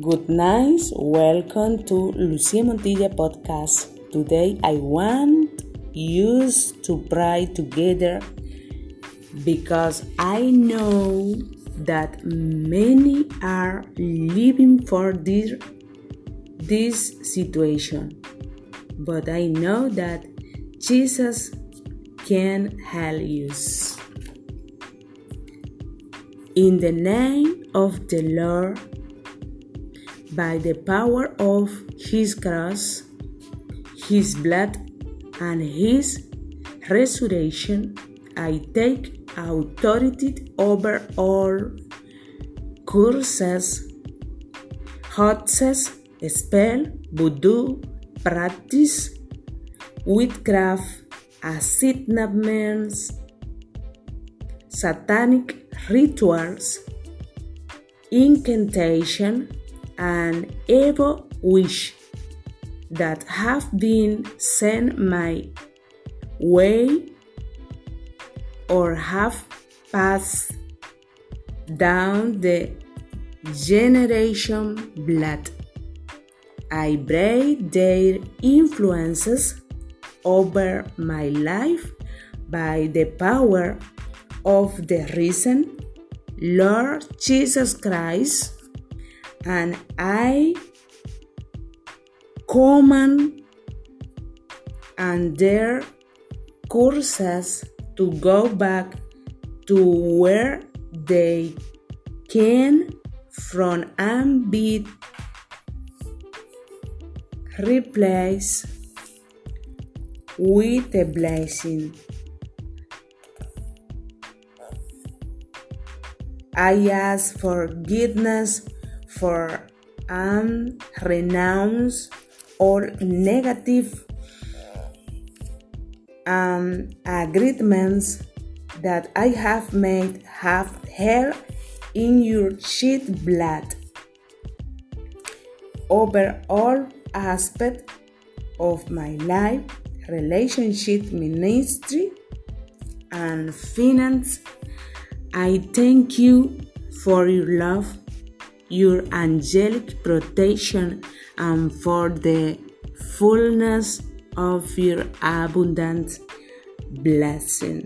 Good night. Welcome to Lucia Montilla podcast. Today I want you to pray together because I know that many are living for this, this situation. But I know that Jesus can help you. In the name of the Lord, by the power of His cross, His blood, and His resurrection, I take authority over all curses, hoaxes, spell, voodoo, practice, witchcraft, assignments, satanic rituals, incantation, and evil wish that have been sent my way or have passed down the generation blood. I break their influences over my life by the power of the risen Lord Jesus Christ, and I command and their courses to go back to where they came from and be replaced with a blessing. I ask forgiveness for and renounce all negative um, agreements that I have made have held in your shed blood. Over all aspects of my life, relationship, ministry, and finance I thank you for your love, your angelic protection, and for the fullness of your abundant blessing.